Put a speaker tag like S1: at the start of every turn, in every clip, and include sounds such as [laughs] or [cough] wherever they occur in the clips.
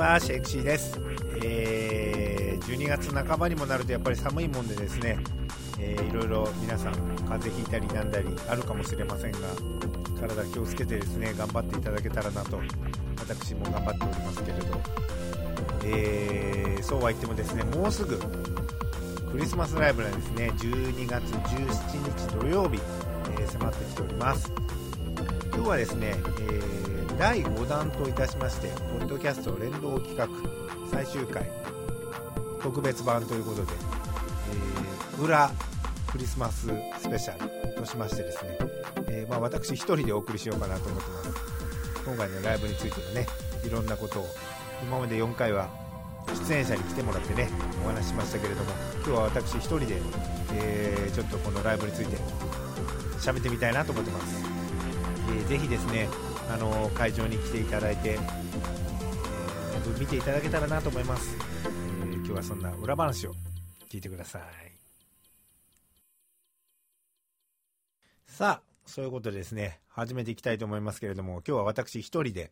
S1: はシェイクシーです、えー、12月半ばにもなるとやっぱり寒いもんでですね、えー、いろいろ皆さん風邪ひいたりなんだりあるかもしれませんが体気をつけてですね頑張っていただけたらなと私も頑張っておりますけれど、えー、そうは言ってもですねもうすぐクリスマスライブなんですね。12月17日土曜日、えー、迫ってきております。今日はですね、えー、第5弾といたしましてポッドキャスト連動企画最終回特別版ということで、えー、裏クリスマススペシャルとしましてですね、えー、まあ、私1人でお送りしようかなと思ってます。今回のライブについてのねいろんなことを今まで4回は出演者に来てもらってねお話ししましたけれども今日は私1人で、えー、ちょっとこのライブについて喋ってみたいなと思ってます、えー、ぜひですねあの会場に来ていただいて、えー、見ていただけたらなと思います、えー、今日はそんな裏話を聞いてくださいさあそういうことでですね始めていきたいと思いますけれども今日は私1人で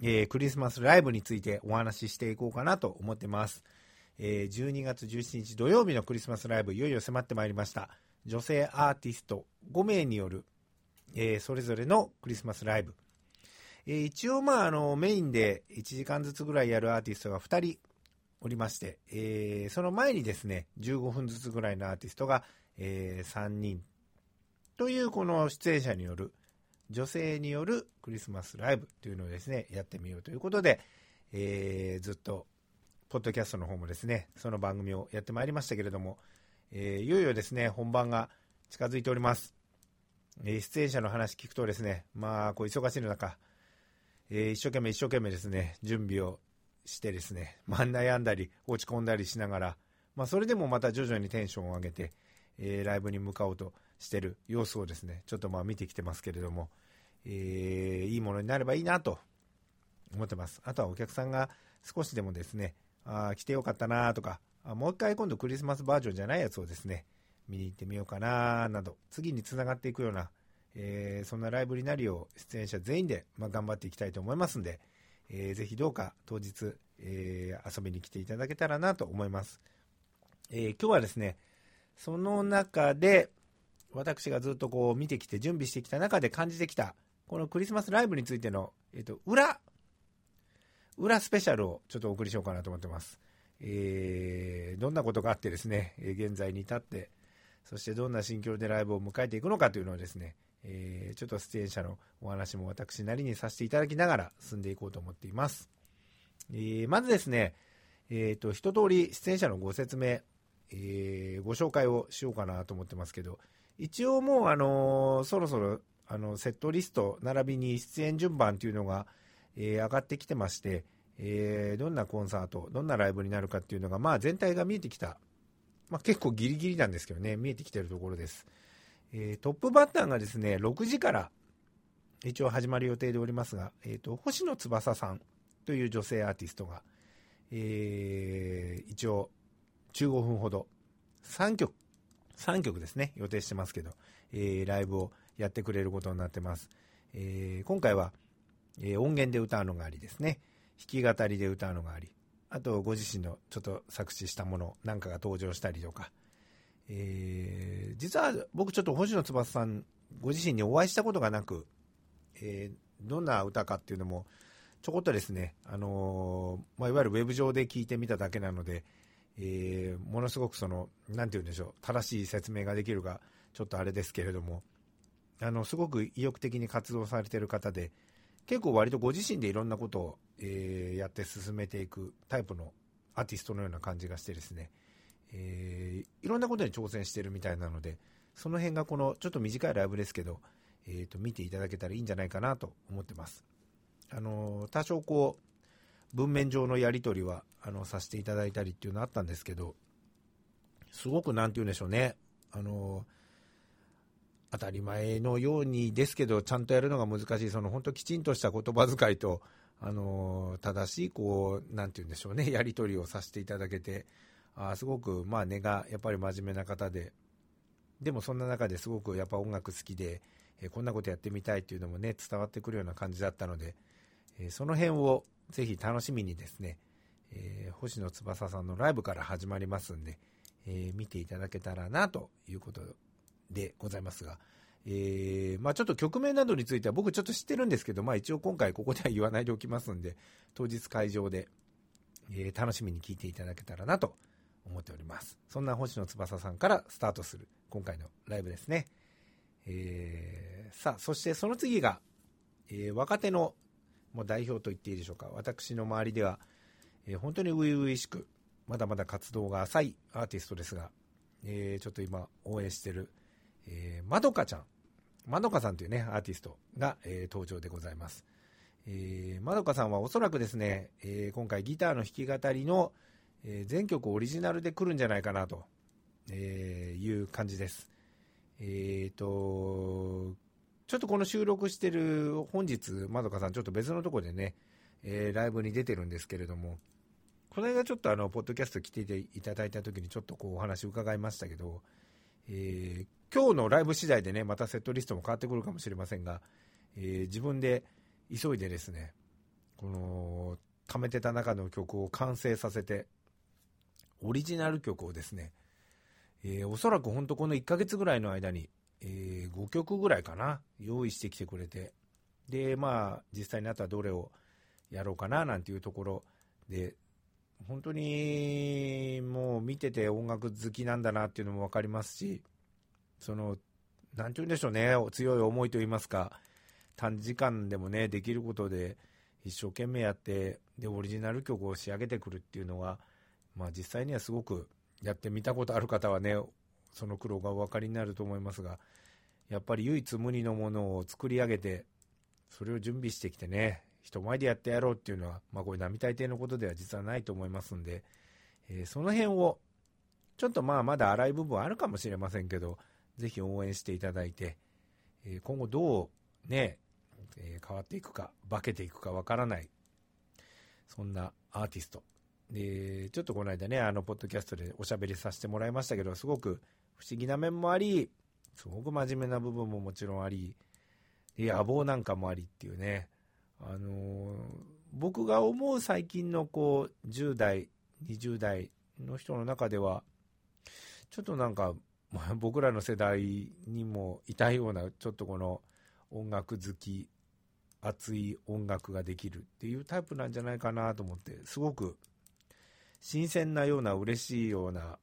S1: えー、クリスマスライブについてお話ししていこうかなと思ってます。えー、12月17日土曜日のクリスマスライブ、いよいよ迫ってまいりました。女性アーティスト5名による、え、それぞれのクリスマスライブ。えー、一応、まあ、あの、メインで1時間ずつぐらいやるアーティストが2人おりまして、えー、その前にですね、15分ずつぐらいのアーティストが、えー、3人というこの出演者による女性によるクリスマスライブというのをですね、やってみようということで、えー、ずっと、ポッドキャストの方もですね、その番組をやってまいりましたけれども、えー、いよいよですね、本番が近づいております。えー、出演者の話聞くとですね、まあ、こう忙しいの中、えー、一生懸命一生懸命ですね、準備をしてですね、まあ、悩んだり、落ち込んだりしながら、まあ、それでもまた徐々にテンションを上げて、えー、ライブに向かおうとしてる様子をですね、ちょっとまあ見てきてますけれども、えー、いいものになればいいなと思ってます。あとはお客さんが少しでもですね、あ来てよかったなとかあ、もう一回今度クリスマスバージョンじゃないやつをですね、見に行ってみようかななど、次につながっていくような、えー、そんなライブになるよう出演者全員で、まあ、頑張っていきたいと思いますんで、えー、ぜひどうか当日、えー、遊びに来ていただけたらなと思います。え今日はですね、その中で、私がずっとこう見てきて準備してきた中で感じてきた、このクリスマスライブについての、えっ、と、裏、裏スペシャルをちょっとお送りしようかなと思ってます。えー、どんなことがあってですね、現在に至って、そしてどんな心境でライブを迎えていくのかというのをですね、えー、ちょっと出演者のお話も私なりにさせていただきながら進んでいこうと思っています。えー、まずですね、えっ、と、一通り出演者のご説明、えー、ご紹介をしようかなと思ってますけど、一応もう、あの、そろそろ、あの、セットリスト、並びに出演順番というのが、え、上がってきてまして、え、どんなコンサート、どんなライブになるかっていうのが、まあ全体が見えてきた。まあ結構ギリギリなんですけどね、見えてきてるところです。えー、トップバッターがですね、6時から一応始まる予定でおりますが、えっ、ー、と、星野翼さんという女性アーティストが、えー、一応15分ほど、3曲、3曲ですね、予定してますけど、えー、ライブをやってくれることになってます。えー、今回は、えー、音源で歌うのがありですね、弾き語りで歌うのがあり、あとご自身のちょっと作詞したものなんかが登場したりとか、えー、実は僕ちょっと星野翼さんご自身にお会いしたことがなく、えー、どんな歌かっていうのもちょこっとですね、あのー、まあ、いわゆるウェブ上で聞いてみただけなので、えー、ものすごくその、なんて言うんでしょう、正しい説明ができるか、ちょっとあれですけれども、あの、すごく意欲的に活動されてる方で、結構割とご自身でいろんなことを、えー、やって進めていくタイプのアーティストのような感じがしてですね、えー、いろんなことに挑戦してるみたいなので、その辺がこのちょっと短いライブですけど、えっ、ー、と、見ていただけたらいいんじゃないかなと思ってます。あの、多少こう、文面上のやり取りはあのさせていただいたりっていうのあったんですけど、すごくなんて言うんでしょうね、あの当たり前のようにですけど、ちゃんとやるのが難しい、その本当きちんとした言葉遣いと、あの正しいこう、なんて言うんでしょうね、やり取りをさせていただけて、あすごくまあ根がやっぱり真面目な方で、でもそんな中ですごくやっぱ音楽好きで、えこんなことやってみたいっていうのもね、伝わってくるような感じだったので、えその辺をぜひ楽しみにですね、えー、星野翼さんのライブから始まりますんで、えー、見ていただけたらなということでございますが、えー、まあちょっと曲名などについては僕ちょっと知ってるんですけど、まあ一応今回ここでは言わないでおきますんで、当日会場で、え、楽しみに聴いていただけたらなと思っております。そんな星野翼さんからスタートする今回のライブですね。えー、さあ、そしてその次が、えー、若手のもう代表と言っていいでしょうか。私の周りでは、えー、本当に初々しく、まだまだ活動が浅いアーティストですが、えー、ちょっと今応援してる、えー、まどかちゃん、まどかさんというね、アーティストが、えー、登場でございます。えー、まどかさんはおそらくですね、えー、今回ギターの弾き語りの、えー、全曲オリジナルで来るんじゃないかなと、えー、いう感じです。えっ、ー、と、ちょっとこの収録してる本日、まどかさんちょっと別のとこでね、えー、ライブに出てるんですけれども、この間ちょっとあの、ポッドキャスト来ていただいた時にちょっとこうお話伺いましたけど、えー、今日のライブ次第でね、またセットリストも変わってくるかもしれませんが、えー、自分で急いでですね、この、貯めてた中の曲を完成させて、オリジナル曲をですね、えー、おそらく本当この1ヶ月ぐらいの間に、えー、5曲ぐらいかな、用意してきてくれて、で、まあ、実際にあったらどれをやろうかな、なんていうところで、本当にもう見てて音楽好きなんだなっていうのも分かりますし、その、なんて言うんでしょうね、強い思いと言いますか、短時間でもね、できることで一生懸命やって、で、オリジナル曲を仕上げてくるっていうのは、まあ実際にはすごくやってみたことある方はね、その苦労がお分かりになると思いますが、やっぱり唯一無二のものを作り上げて、それを準備してきてね、人前でやってやろうっていうのは、まあこれ並大抵のことでは実はないと思いますんで、えー、その辺を、ちょっとまあまだ荒い部分あるかもしれませんけど、ぜひ応援していただいて、えー、今後どうね、えー、変わっていくか、化けていくかわからない、そんなアーティスト。で、ちょっとこの間ね、あの、ポッドキャストでおしゃべりさせてもらいましたけど、すごく不思議な面もあり、すごく真面目な部分ももちろんあり、で野望なんかもありっていうね、あのー、僕が思う最近のこう、10代、20代の人の中では、ちょっとなんか、[laughs] 僕らの世代にもいたような、ちょっとこの音楽好き、熱い音楽ができるっていうタイプなんじゃないかなと思って、すごく新鮮なような嬉しいような、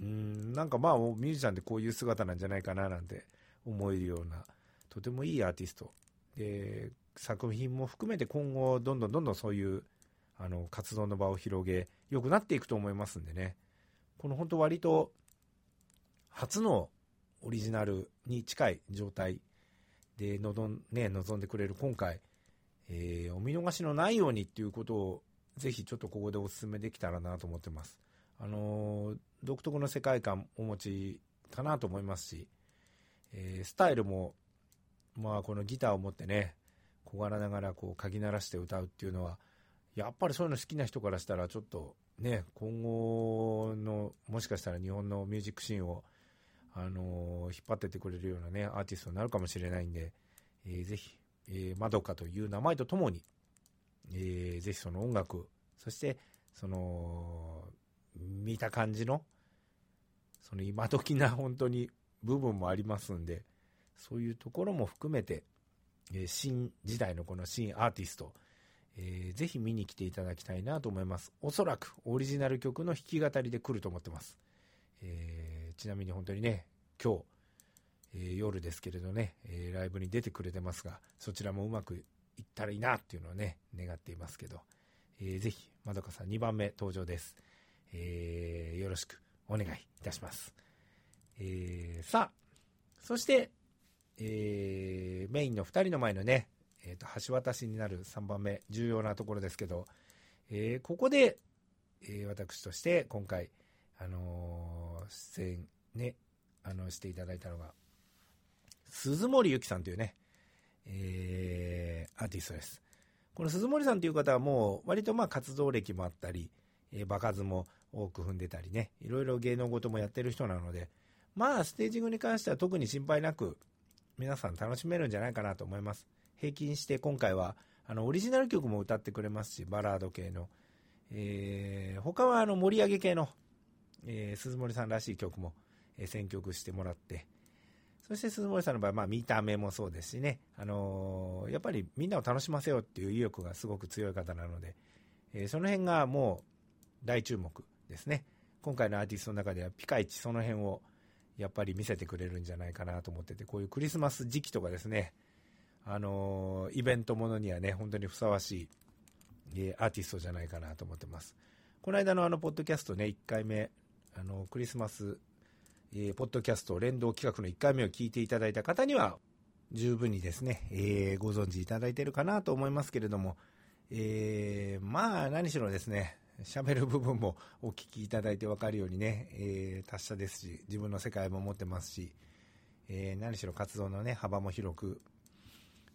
S1: うん、なんかまあミュージシャンってこういう姿なんじゃないかななんて思えるような、とてもいいアーティスト。で、作品も含めて今後どんどんどんどんそういうあの活動の場を広げ、良くなっていくと思いますんでね。この本当割と初のオリジナルに近い状態で望ん,、ね、んでくれる今回、えー、お見逃しのないようにっていうことをぜひちょっとここでお勧めできたらなと思ってます。あのー、独特の世界観お持ちかなと思いますし、えー、スタイルも、まあこのギターを持ってね、小柄ながらこう、嗅ぎ鳴らして歌うっていうのは、やっぱりそういうの好きな人からしたら、ちょっとね、今後の、もしかしたら日本のミュージックシーンを、あのー、引っ張ってってくれるようなね、アーティストになるかもしれないんで、えー、ぜひ、えー、まどかという名前とともに、えー、ぜひその音楽、そして、その、見た感じの、その今時な [laughs] 本当に部分もありますんで、そういうところも含めて、え新時代のこの新アーティスト、えー、ぜひ見に来ていただきたいなと思います。おそらくオリジナル曲の弾き語りで来ると思ってます。えー、ちなみに本当にね、今日、えー、夜ですけれどね、えライブに出てくれてますが、そちらもうまくいったらいいなっていうのをね、願っていますけど、えー、ぜひ、まどかさん2番目登場です。えーよろしくお願いいたします。えさあ、そして、えー、メインの2人の前のね、えーと、橋渡しになる3番目、重要なところですけど、えー、ここで、えー、私として今回、あのー、出演ね、あの、していただいたのが、鈴森ゆきさんというね、えー、アーティストです。この鈴森さんという方はもう割とまあ活動歴もあったり、えー、場数も多く踏んでたりね、いろいろ芸能事もやってる人なので、まあステージングに関しては特に心配なく、皆さん楽しめるんじゃないかなと思います。平均して今回は、あの、オリジナル曲も歌ってくれますし、バラード系の。えー、他はあの、盛り上げ系の、えー、鈴森さんらしい曲も、え、選曲してもらって、そして鈴森さんの場合、まあ見た目もそうですしね、あのー、やっぱりみんなを楽しませようっていう意欲がすごく強い方なので、えー、その辺がもう大注目ですね。今回のアーティストの中ではピカイチその辺をやっぱり見せてくれるんじゃないかなと思ってて、こういうクリスマス時期とかですね、あのー、イベントものにはね、本当にふさわしい、え、アーティストじゃないかなと思ってます。この間のあの、ポッドキャストね、1回目、あの、クリスマス、えー、ポッドキャスト連動企画の1回目を聞いていただいた方には、十分にですね、えー、ご存知いただいているかなと思いますけれども、えー、まあ、何しろですね、喋る部分もお聞きいただいて分かるようにね、えー、達者ですし、自分の世界も持ってますし、えー、何しろ活動のね、幅も広く、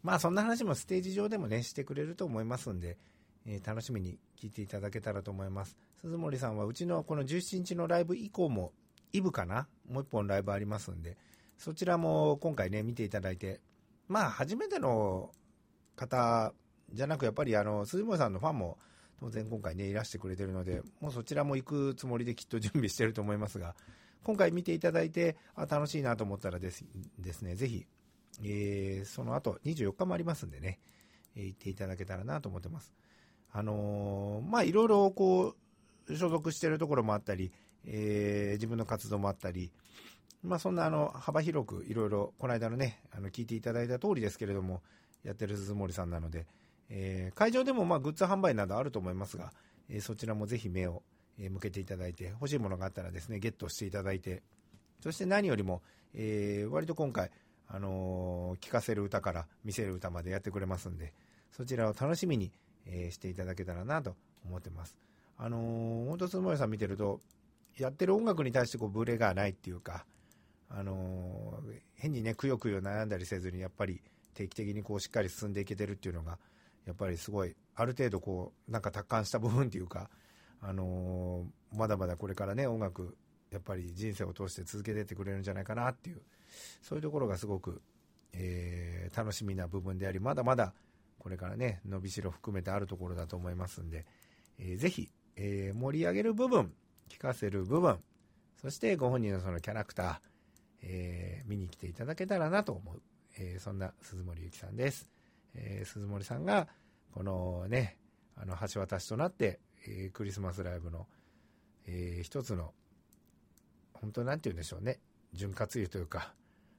S1: まあそんな話もステージ上でもね、してくれると思いますんで、えー、楽しみに聞いていただけたらと思います。鈴森さんはうちのこの17日のライブ以降も、イブかな？もう一本ライブありますんで、そちらも今回ね、見ていただいて、まあ初めての方じゃなく、やっぱりあの、鈴森さんのファンも当然今回ね、いらしてくれてるので、もうそちらも行くつもりできっと準備してると思いますが、今回見ていただいて、あ、楽しいなと思ったらですですね、ぜひ、えー、その後24日もありますんでね、えー、行っていただけたらなと思ってます。あのー、まあ、いろいろこう、所属してるところもあったり、えー、自分の活動もあったり、まあ、そんなあの、幅広くいろいろ、この間のね、あの、聞いていただいた通りですけれども、やってる鈴森さんなので、えー、会場でもまあグッズ販売などあると思いますが、えー、そちらもぜひ目を向けていただいて、欲しいものがあったらですね、ゲットしていただいて、そして何よりも、えー、割と今回、あのー、聴かせる歌から見せる歌までやってくれますんで、そちらを楽しみに、えー、していただけたらなと思ってます。あのー、本当、つもりさん見てると、やってる音楽に対してこうブレがないっていうか、あのー、変にね、くよくよ悩んだりせずに、やっぱり定期的にこうしっかり進んでいけてるっていうのが、やっぱりすごい、ある程度こう、なんか達観した部分っていうか、あのー、まだまだこれからね、音楽、やっぱり人生を通して続けてってくれるんじゃないかなっていう、そういうところがすごく、えー、楽しみな部分であり、まだまだこれからね、伸びしろ含めてあるところだと思いますんで、えー、ぜひ、えー、盛り上げる部分、聞かせる部分、そしてご本人のそのキャラクター、えー、見に来ていただけたらなと思う、えー、そんな鈴森ゆきさんです。えー、鈴森さんが、このね、あの、橋渡しとなって、えー、クリスマスライブの、えー、一つの、本当なんて言うんでしょうね、潤滑油というか、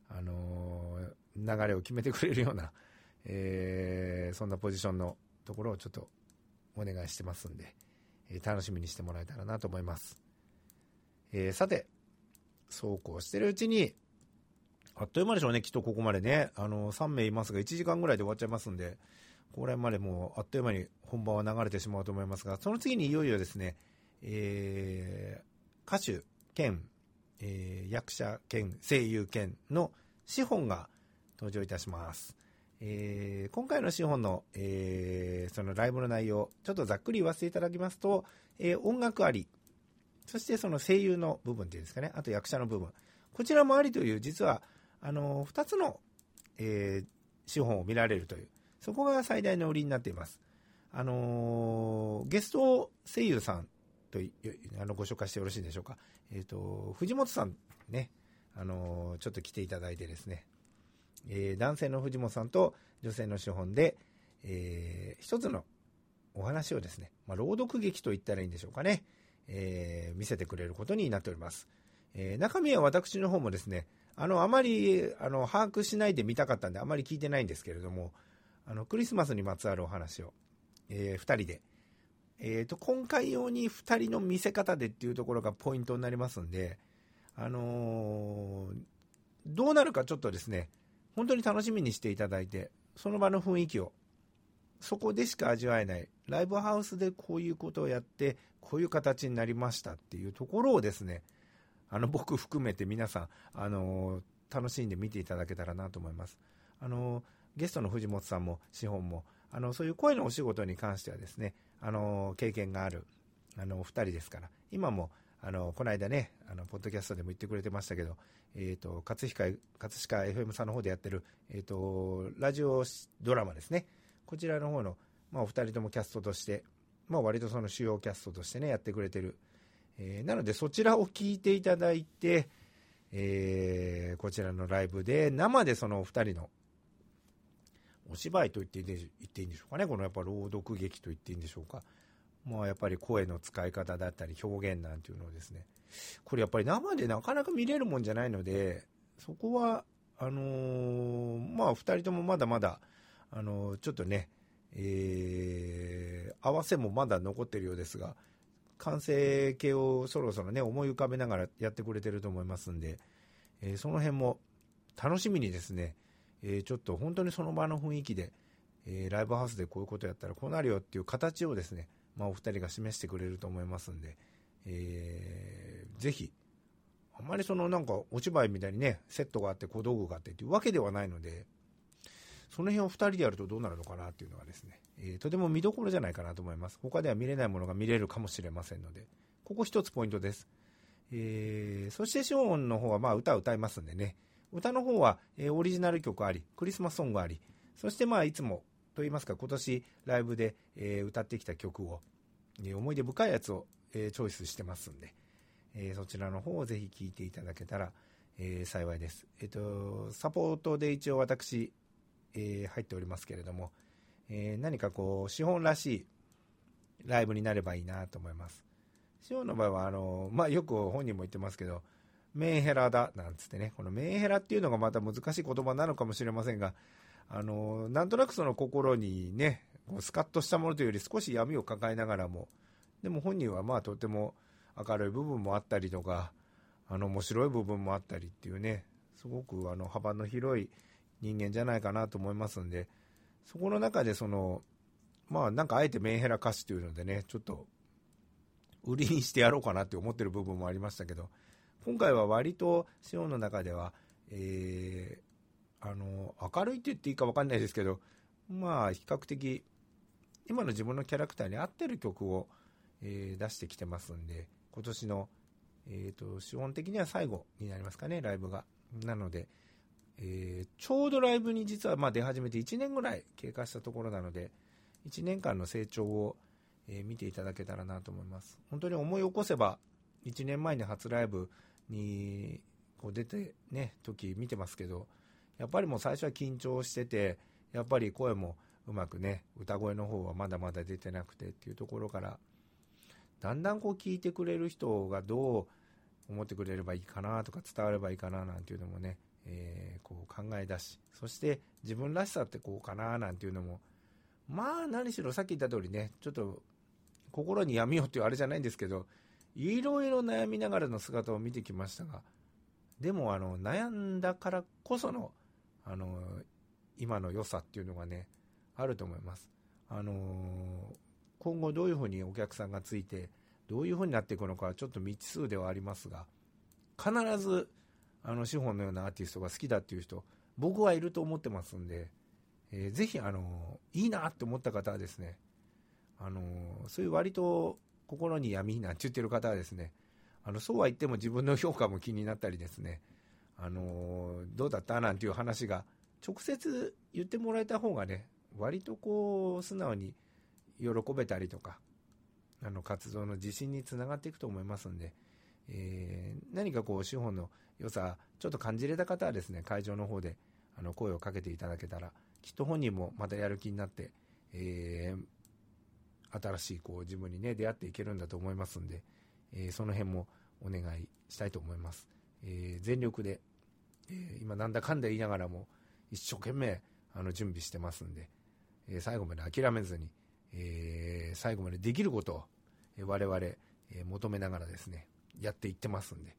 S1: あのー、流れを決めてくれるような、えー、そんなポジションのところをちょっとお願いしてますんで、えー、楽しみにしてもらえたらなと思います。えー、さて、そうこうしてるうちに、あっという間でしょうね、きっとここまでね。あの、3名いますが、1時間ぐらいで終わっちゃいますんで、これまでもうあっという間に本番は流れてしまうと思いますが、その次にいよいよですね、えー、歌手兼、えー、役者兼声優兼の資本が登場いたします。えー、今回の資本の、えー、そのライブの内容、ちょっとざっくり言わせていただきますと、え、音楽あり、そしてその声優の部分っていうんですかね、あと役者の部分、こちらもありという、実は、あの、2つの、えー、資本を見られるという、そこが最大の売りになっています。あのー、ゲスト声優さんとあのご紹介してよろしいでしょうか。えっ、ー、と、藤本さんね、あのー、ちょっと来ていただいてですね、えー、男性の藤本さんと女性の資本で、えー、一つのお話をですね、まあ、朗読劇と言ったらいいんでしょうかね、えー、見せてくれることになっております。えー、中身は私の方もですね、あの、あまり、あの、把握しないで見たかったんで、あまり聞いてないんですけれども、あの、クリスマスにまつわるお話を、えー、二人で、えっ、ー、と、今回用に二人の見せ方でっていうところがポイントになりますんで、あのー、どうなるかちょっとですね、本当に楽しみにしていただいて、その場の雰囲気を、そこでしか味わえない、ライブハウスでこういうことをやって、こういう形になりましたっていうところをですね、あの、僕含めて皆さん、あの楽しんで見ていただけたらなと思います。あのゲストの藤本さんも資本も、あの、そういう声のお仕事に関してはですね、あの経験がある、あの、お二人ですから、今も、あの、この間ね、あの、ポッドキャストでも言ってくれてましたけど、えっ、ー、と、葛飾、葛飾 FM さんの方でやってる、えっ、ー、と、ラジオドラマですね。こちらの方の、まあ、お二人ともキャストとして、まあ、割とその主要キャストとしてね、やってくれてる。えー、なので、そちらを聞いていただいて、えー、こちらのライブで、生でそのお二人の、お芝居と言っていいんでしょうかね、このやっぱ朗読劇と言っていいんでしょうか。まあ、やっぱり声の使い方だったり表現なんていうのをですね、これやっぱり生でなかなか見れるもんじゃないので、そこは、あのー、まあ、二人ともまだまだ、あの、ちょっとね、えー、合わせもまだ残ってるようですが、完成形をそろそろね、思い浮かべながらやってくれてると思いますんで、えー、その辺も楽しみにですね、えー、ちょっと本当にその場の雰囲気で、えー、ライブハウスでこういうことやったらこうなるよっていう形をですね、まあ、お二人が示してくれると思いますんで、えー、ぜひ、あんまりそのなんかお芝居みたいにね、セットがあって小道具があってっていうわけではないので、その辺を2人でやるとどうなるのかなっていうのがですね、えー、とても見どころじゃないかなと思います。他では見れないものが見れるかもしれませんので、ここ一つポイントです。えー、そしてショーンの方はまあ歌を歌いますんでね、歌の方は、えー、オリジナル曲あり、クリスマスソングあり、そしてまあいつもと言いますか今年ライブで、えー、歌ってきた曲を、えー、思い出深いやつを、えー、チョイスしてますんで、え、そちらの方をぜひ聴いていただけたら、え、幸いです。えっ、と、サポートで一応私、えー、入っておりますけれども、えー、何かこう、資本らしいライブになればいいなと思います。資本の場合は、あの、まあ、よく本人も言ってますけど、メンヘラだ、なんつってね、このメンヘラっていうのがまた難しい言葉なのかもしれませんが、あの、なんとなくその心にね、こうスカッとしたものというより少し闇を抱えながらも、でも本人はまあとても明るい部分もあったりとか、あの面白い部分もあったりっていうね、すごくあの幅の広い人間じゃないかなと思いますんで、そこの中でその、まあなんかあえてメンヘラ歌詞というのでね、ちょっと売りにしてやろうかなって思ってる部分もありましたけど、今回は割とシオンの中では、えー、あの、明るいって言っていいか分かんないですけど、まあ比較的今の自分のキャラクターに合ってる曲を、えー、出してきてますんで、今年の、えっ、ー、と、資本的には最後になりますかね、ライブが。なので、えー、ちょうどライブに実はま出始めて1年ぐらい経過したところなので、1年間の成長を、えー、見ていただけたらなと思います。本当に思い起こせば、1年前に初ライブにこう出てね、時見てますけど、やっぱりもう最初は緊張してて、やっぱり声もうまくね、歌声の方はまだまだ出てなくてっていうところから、だんだんこう聞いてくれる人がどう思ってくれればいいかなとか伝わればいいかななんていうのもね、えー、こう考え出し、そして自分らしさってこうかななんていうのも、まあ何しろさっき言った通りね、ちょっと心に闇をっていうあれじゃないんですけど、いろいろ悩みながらの姿を見てきましたが、でもあの悩んだからこその、あの、今の良さっていうのがね、あると思います。あの今後どういうふうにお客さんがついて、どういうふうになっていくのかはちょっと未知数ではありますが、必ずあの、資本のようなアーティストが好きだっていう人、僕はいると思ってますんで、えー、ぜひ、あの、いいなって思った方はですね、あの、そういう割と心に闇なんて言ってる方はですね、あの、そうは言っても自分の評価も気になったりですね、あの、どうだったなんていう話が、直接言ってもらえた方がね、割とこう、素直に喜べたりとか、あの、活動の自信につながっていくと思いますんで、えー、何かこう、資本の良さ、ちょっと感じれた方はですね、会場の方であの声をかけていただけたら、きっと本人もまたやる気になって、えー、新しいこう自分にね、出会っていけるんだと思いますんで、えー、その辺もお願いしたいと思います。えー、全力で、え今なんだかんだ言いながらも、一生懸命あの準備してますんで、え最後まで諦めずに、え最後までできることを、え我々、え求めながらですね、やっていってますんで、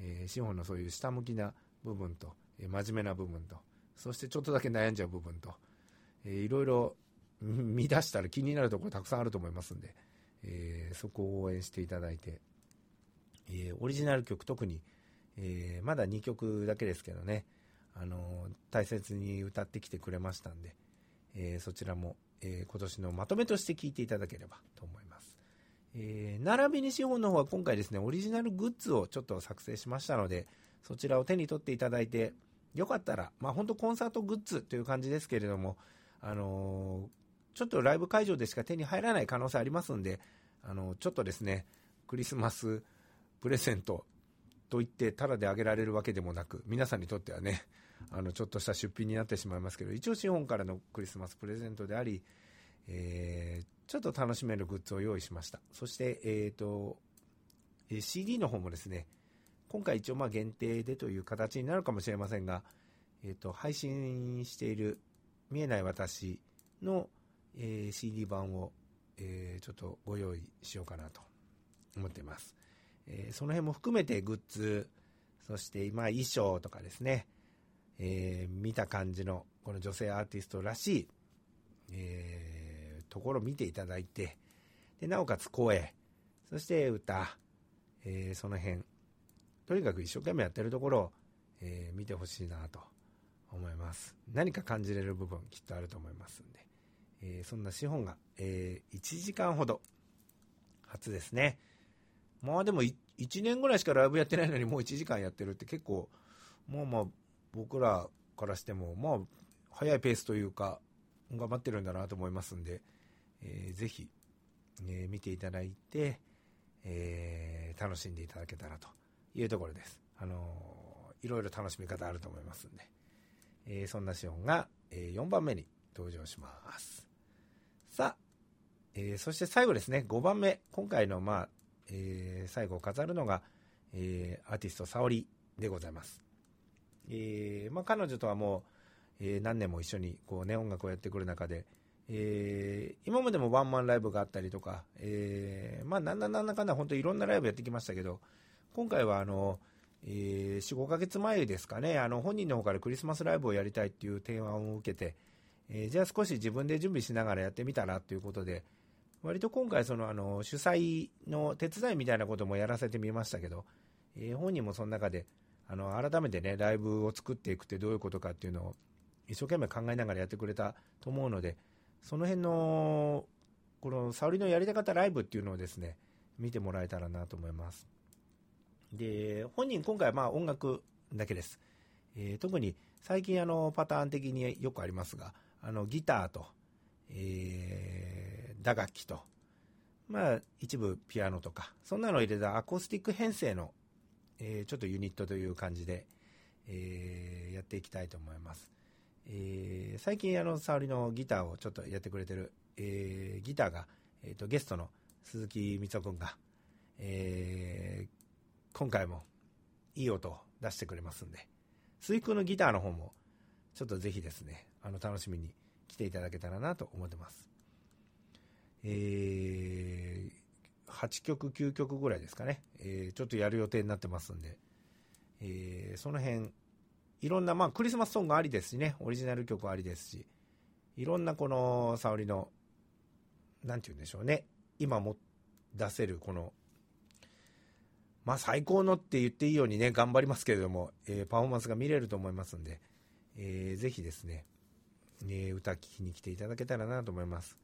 S1: えー、資本のそういう下向きな部分と、えー、真面目な部分と、そしてちょっとだけ悩んじゃう部分と、えー、いろいろ [laughs] 見出したら気になるところたくさんあると思いますんで、えー、そこを応援していただいて、えー、オリジナル曲特に、えー、まだ2曲だけですけどね、あのー、大切に歌ってきてくれましたんで、えー、そちらも、えー、今年のまとめとして聴いていただければと思います。えー、並びに資本の方は今回ですね、オリジナルグッズをちょっと作成しましたので、そちらを手に取っていただいて、よかったら、まあ本当コンサートグッズという感じですけれども、あのちょっとライブ会場でしか手に入らない可能性ありますんで、あの、ちょっとですね、クリスマスプレゼントと言って、ただであげられるわけでもなく、皆さんにとってはね、あの、ちょっとした出費になってしまいますけど、一応資本からのクリスマスプレゼントであり、えー、ちょっと楽しめるグッズを用意しました。そして、えっ、ー、と、CD の方もですね、今回一応まあ限定でという形になるかもしれませんが、えっ、ー、と、配信している見えない私の、えー、CD 版を、え、ちょっとご用意しようかなと思っています。え、その辺も含めてグッズ、そして今衣装とかですね、え、見た感じのこの女性アーティストらしい、え、ところを見ていただいて、でなおかつ声、そして歌、えー、その辺、とにかく一生懸命やってるところを、えー、見てほしいなと思います。何か感じれる部分きっとあると思いますんで、えー、そんな資本が、えー、1時間ほど、初ですね。まあでも1年ぐらいしかライブやってないのにもう1時間やってるって結構、もうまあ僕らからしても、まあ早いペースというか、頑張ってるんだなと思いますんで、えー、ぜひ、えー、見ていただいて、えー、楽しんでいただけたらというところです。あのー、いろいろ楽しみ方あると思いますんで、えー、そんな資本が、えー、4番目に登場します。さあ、え、そして最後ですね、5番目、今回の、まあ、え、最後を飾るのが、え、アーティスト沙織でございます。えまあ、彼女とはもう、え、何年も一緒にこう、ね、音楽をやってくる中で、えー、今までもワンマンライブがあったりとか、えー、まあ、なんだなんだかんだ本当いろんなライブやってきましたけど、今回はあの、えー、4、5ヶ月前ですかね、あの、本人の方からクリスマスライブをやりたいっていう提案を受けて、えー、じゃあ少し自分で準備しながらやってみたらということで、割と今回そのあの主催の手伝いみたいなこともやらせてみましたけど、えー、本人もその中であの改めてねライブを作っていくってどういうことかっていうのを一生懸命考えながらやってくれたと思うのでその辺のこの沙織のやりたかったライブっていうのをですね見てもらえたらなと思いますで本人今回はまあ音楽だけです、えー、特に最近あのパターン的によくありますがあのギターと、えー、打楽器と、まあ、一部ピアノとか、そんなのを入れたアコースティック編成の、えー、ちょっとユニットという感じで、えー、やっていきたいと思います。えー、最近、あの、沙織のギターをちょっとやってくれてる、えー、ギターが、えっ、ー、と、ゲストの鈴木光夫君が、えー、今回もいい音を出してくれますんで、水空のギターの方も、ちょっとぜひですね、あの、楽しみに来ていただけたらなと思ってます。えー、8曲、9曲ぐらいですかね、えー、ちょっとやる予定になってますんで、えー、その辺、いろんな、まあ、クリスマスソングありですしね、オリジナル曲ありですし、いろんなこの、沙織の、なんて言うんでしょうね、今も出せる、この、まあ、最高のって言っていいようにね、頑張りますけれども、えー、パフォーマンスが見れると思いますんで、えー、ぜひですね、えー、歌聴きに来ていただけたらなと思います。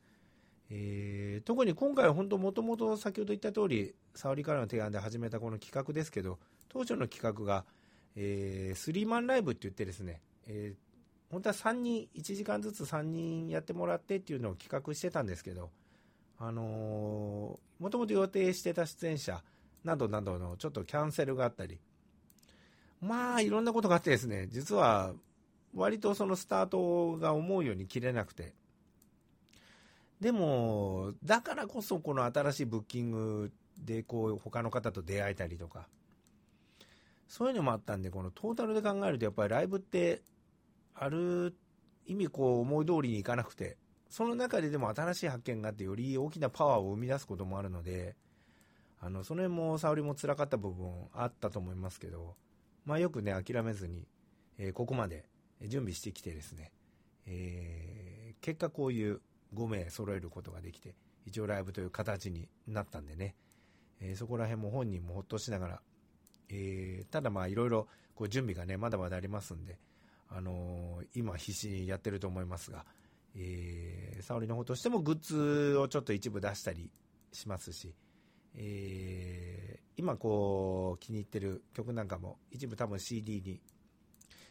S1: えー、特に今回は本当もともと先ほど言った通り、沙織からの提案で始めたこの企画ですけど、当初の企画が、えー、スリーマンライブって言ってですね、えー、本当は3人、1時間ずつ3人やってもらってっていうのを企画してたんですけど、あのー、もともと予定してた出演者などなどのちょっとキャンセルがあったり、まあ、いろんなことがあってですね、実は割とそのスタートが思うように切れなくて。でも、だからこそこの新しいブッキングでこう他の方と出会えたりとか、そういうのもあったんで、このトータルで考えるとやっぱりライブってある意味こう思い通りにいかなくて、その中ででも新しい発見があってより大きなパワーを生み出すこともあるので、あの、その辺も沙織も辛かった部分あったと思いますけど、まあよくね、諦めずに、えー、ここまで準備してきてですね、えー、結果こういう5名揃えることができて、一応ライブという形になったんでね、えー、そこら辺も本人もほっとしながら、えー、ただまあいろいろこう準備がね、まだまだありますんで、あのー、今必死にやってると思いますが、えー、沙織の方としてもグッズをちょっと一部出したりしますし、えー、今こう気に入ってる曲なんかも一部多分 CD に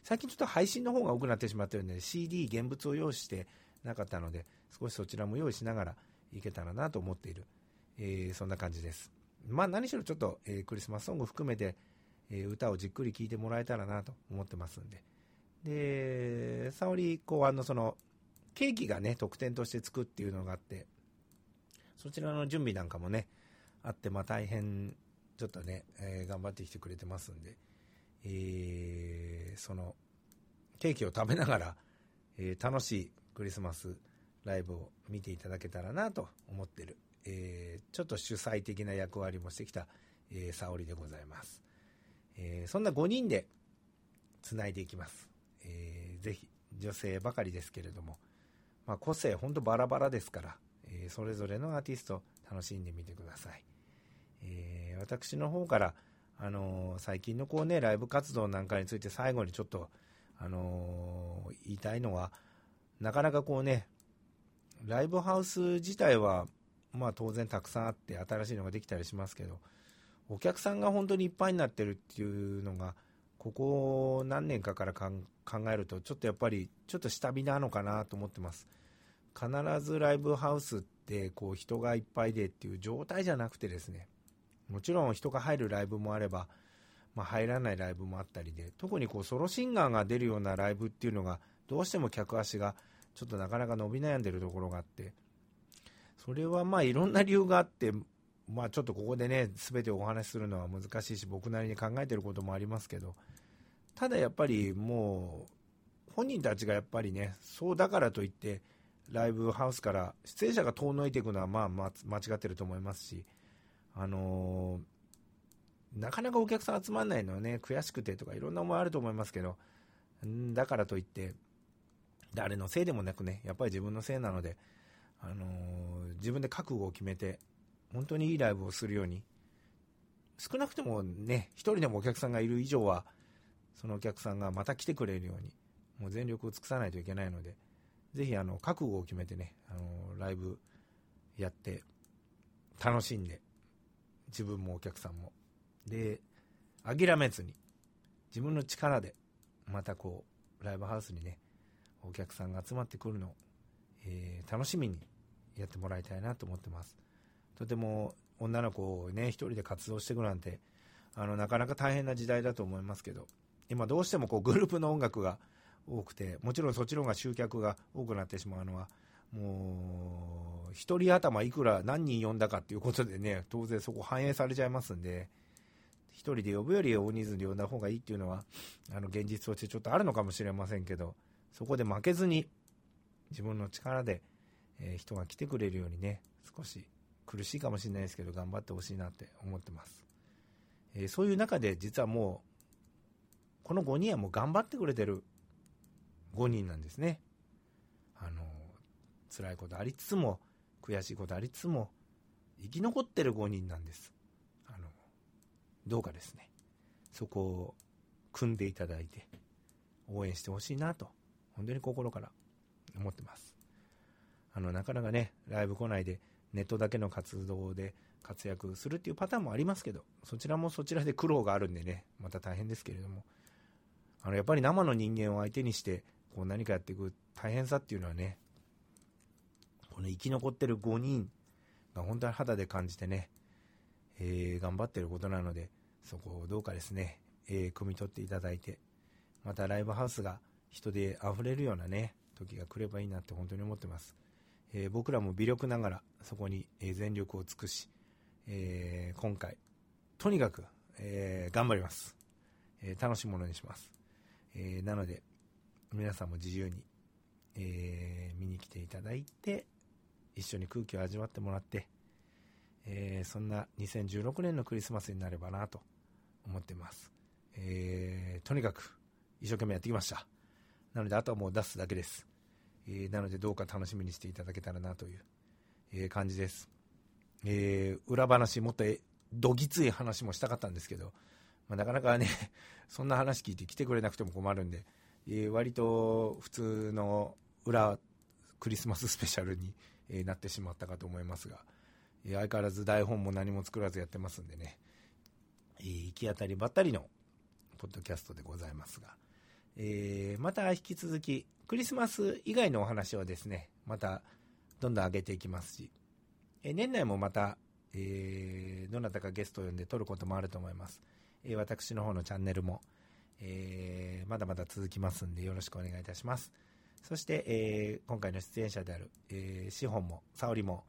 S1: 最近ちょっと配信の方が多くなってしまってるんで、CD 現物を用意してなかったので、少しそちらも用意しながらいけたらなと思っている、えー、そんな感じです。まあ何しろちょっと、えー、クリスマスソング含めて、えー、歌をじっくり聴いてもらえたらなと思ってますんで。で、沙織考案のその、ケーキがね、特典としてつくっていうのがあって、そちらの準備なんかもね、あって、まあ大変、ちょっとね、えー、頑張ってきてくれてますんで、えー、その、ケーキを食べながら、えー、楽しいクリスマスライブを見ていただけたらなと思ってる、えー、ちょっと主催的な役割もしてきた、えー、沙織でございます。えー、そんな5人で繋いでいきます。えー、ぜひ、女性ばかりですけれども、まあ、個性ほんとバラバラですから、えー、それぞれのアーティスト楽しんでみてください。えー、私の方から、あのー、最近のこうね、ライブ活動なんかについて最後にちょっと、あの言いたいのは、なかなかこうね、ライブハウス自体は、まあ当然たくさんあって新しいのができたりしますけど、お客さんが本当にいっぱいになってるっていうのが、ここ何年かから考えると、ちょっとやっぱり、ちょっと下火なのかなと思ってます。必ずライブハウスって、こう人がいっぱいでっていう状態じゃなくてですね、もちろん人が入るライブもあれば、まあ、入らないライブもあったりで、特にこうソロシンガーが出るようなライブっていうのが、どうしても客足がちょっとなかなか伸び悩んでるところがあって、それはまあいろんな理由があって、まあちょっとここでね、全てお話しするのは難しいし、僕なりに考えてることもありますけど、ただやっぱりもう、本人たちがやっぱりね、そうだからといって、ライブハウスから出演者が遠のいていくのはまあ間違ってると思いますし、あのー、なかなかお客さん集まんないのはね、悔しくてとかいろんな思いあると思いますけど、だからといって、誰のせいでもなくね、やっぱり自分のせいなので、あのー、自分で覚悟を決めて、本当にいいライブをするように、少なくともね、一人でもお客さんがいる以上は、そのお客さんがまた来てくれるように、もう全力を尽くさないといけないので、ぜひあの、覚悟を決めてね、あの、ライブやって、楽しんで、自分もお客さんも。で、諦めずに、自分の力で、またこう、ライブハウスにね、お客さんが集まってくるのを、えー、楽しみにやってもらいたいなと思ってます。とても女の子をね、一人で活動していくなんて、あの、なかなか大変な時代だと思いますけど、今どうしてもこうグループの音楽が多くて、もちろんそっちの方が集客が多くなってしまうのは、もう、一人頭いくら何人呼んだかっていうことでね、当然そこ反映されちゃいますんで、一人で呼ぶより大人数で呼んだ方がいいっていうのは、あの、現実としてちょっとあるのかもしれませんけど、そこで負けずに、自分の力で、えー、人が来てくれるようにね、少し苦しいかもしれないですけど、頑張ってほしいなって思ってます。えー、そういう中で、実はもう、この5人はもう頑張ってくれてる5人なんですね。あの、辛いことありつつも、悔しいことありつつも、生き残ってる5人なんです。あの、どうかですね、そこを組んでいただいて、応援してほしいなと、本当に心から思ってます。あの、なかなかね、ライブ来ないで、ネットだけの活動で活躍するっていうパターンもありますけど、そちらもそちらで苦労があるんでね、また大変ですけれども、あの、やっぱり生の人間を相手にして、こう何かやっていく大変さっていうのはね、この生き残ってる5人が本当に肌で感じてね、えー、頑張ってることなので、そこをどうかですね、えー、汲み取っていただいて、またライブハウスが人で溢れるようなね、時が来ればいいなって本当に思ってます。えー、僕らも微力ながらそこに全力を尽くし、えー、今回、とにかく、え、頑張ります。え楽しいものにします。えなので、皆さんも自由に、え見に来ていただいて、一緒に空気を味わってもらって、えそんな2016年のクリスマスになればなと思ってます。えとにかく一生懸命やってきました。なので、あとはもう出すだけです。えなので、どうか楽しみにしていただけたらなという、え感じです。え裏話、もっとどぎつい話もしたかったんですけど、まあ、なかなかね、[laughs] そんな話聞いて来てくれなくても困るんで、えー、割と普通の裏クリスマススペシャルに、えー、なってしまったかと思いますが、えー、相変わらず台本も何も作らずやってますんでね、えー、行き当たりばったりのポッドキャストでございますが、えー、また引き続き、クリスマス以外のお話はですね、またどんどん上げていきますし、え年内もまた、えー、どなたかゲストを呼んで撮ることもあると思います。え、私の方のチャンネルも、え、まだまだ続きますんでよろしくお願いいたします。そして、え、今回の出演者である、えー、シホンも、沙織も、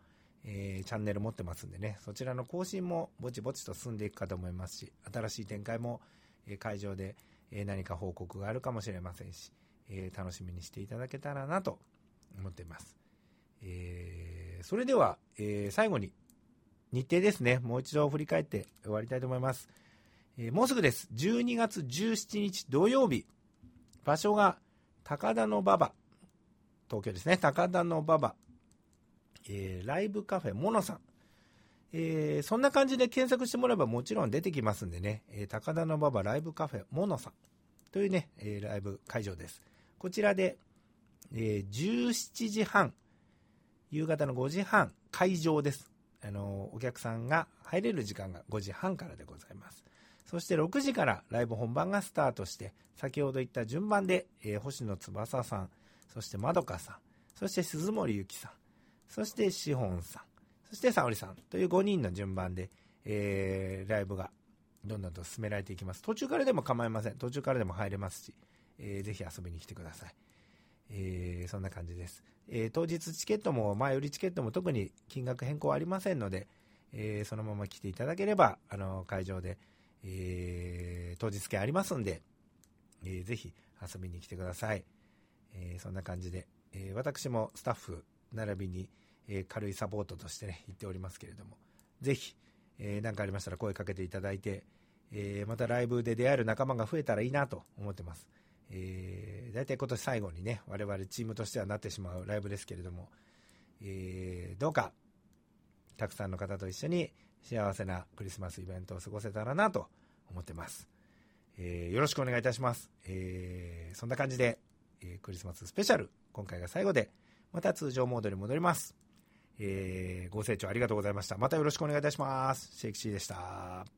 S1: え、チャンネル持ってますんでね、そちらの更新もぼちぼちと進んでいくかと思いますし、新しい展開も、え、会場で、えー、何か報告があるかもしれませんし、えー、楽しみにしていただけたらなと思っています。えー、それでは、えー、最後に日程ですね、もう一度振り返って終わりたいと思います。えー、もうすぐです。12月17日土曜日。場所が高田の馬場。東京ですね。高田の馬場。えー、ライブカフェモノさん。えー、そんな感じで検索してもらえばもちろん出てきますんでね。えー、高田馬場ライブカフェモノさん。というね、えライブ会場です。こちらで、え17時半、夕方の5時半、会場です。あの、お客さんが入れる時間が5時半からでございます。そして6時からライブ本番がスタートして、先ほど言った順番で、え、星野翼さん、そしてまどかさん、そして鈴森ゆきさん、そしてしほんさん、そして沙織さんという5人の順番で、えー、ライブがどんどんと進められていきます。途中からでも構いません。途中からでも入れますし、えー、ぜひ遊びに来てください。えー、そんな感じです。えー、当日チケットも前売りチケットも特に金額変更ありませんので、えー、そのまま来ていただければ、あの、会場で、えー、当日券ありますんで、えー、ぜひ遊びに来てください。えー、そんな感じで、えー、私もスタッフ並びに、えー、軽いサポートとしてね、行っておりますけれども、ぜひ、えー、何かありましたら声かけていただいて、えー、またライブで出会える仲間が増えたらいいなと思ってます。えー、大体今年最後にね、我々チームとしてはなってしまうライブですけれども、えー、どうか、たくさんの方と一緒に幸せなクリスマスイベントを過ごせたらなと思ってます。えー、よろしくお願いいたします。えー、そんな感じで、えー、クリスマススペシャル、今回が最後で、また通常モードに戻ります。えー、ご清聴ありがとうございました。またよろしくお願いいたします。シェイクシーでした。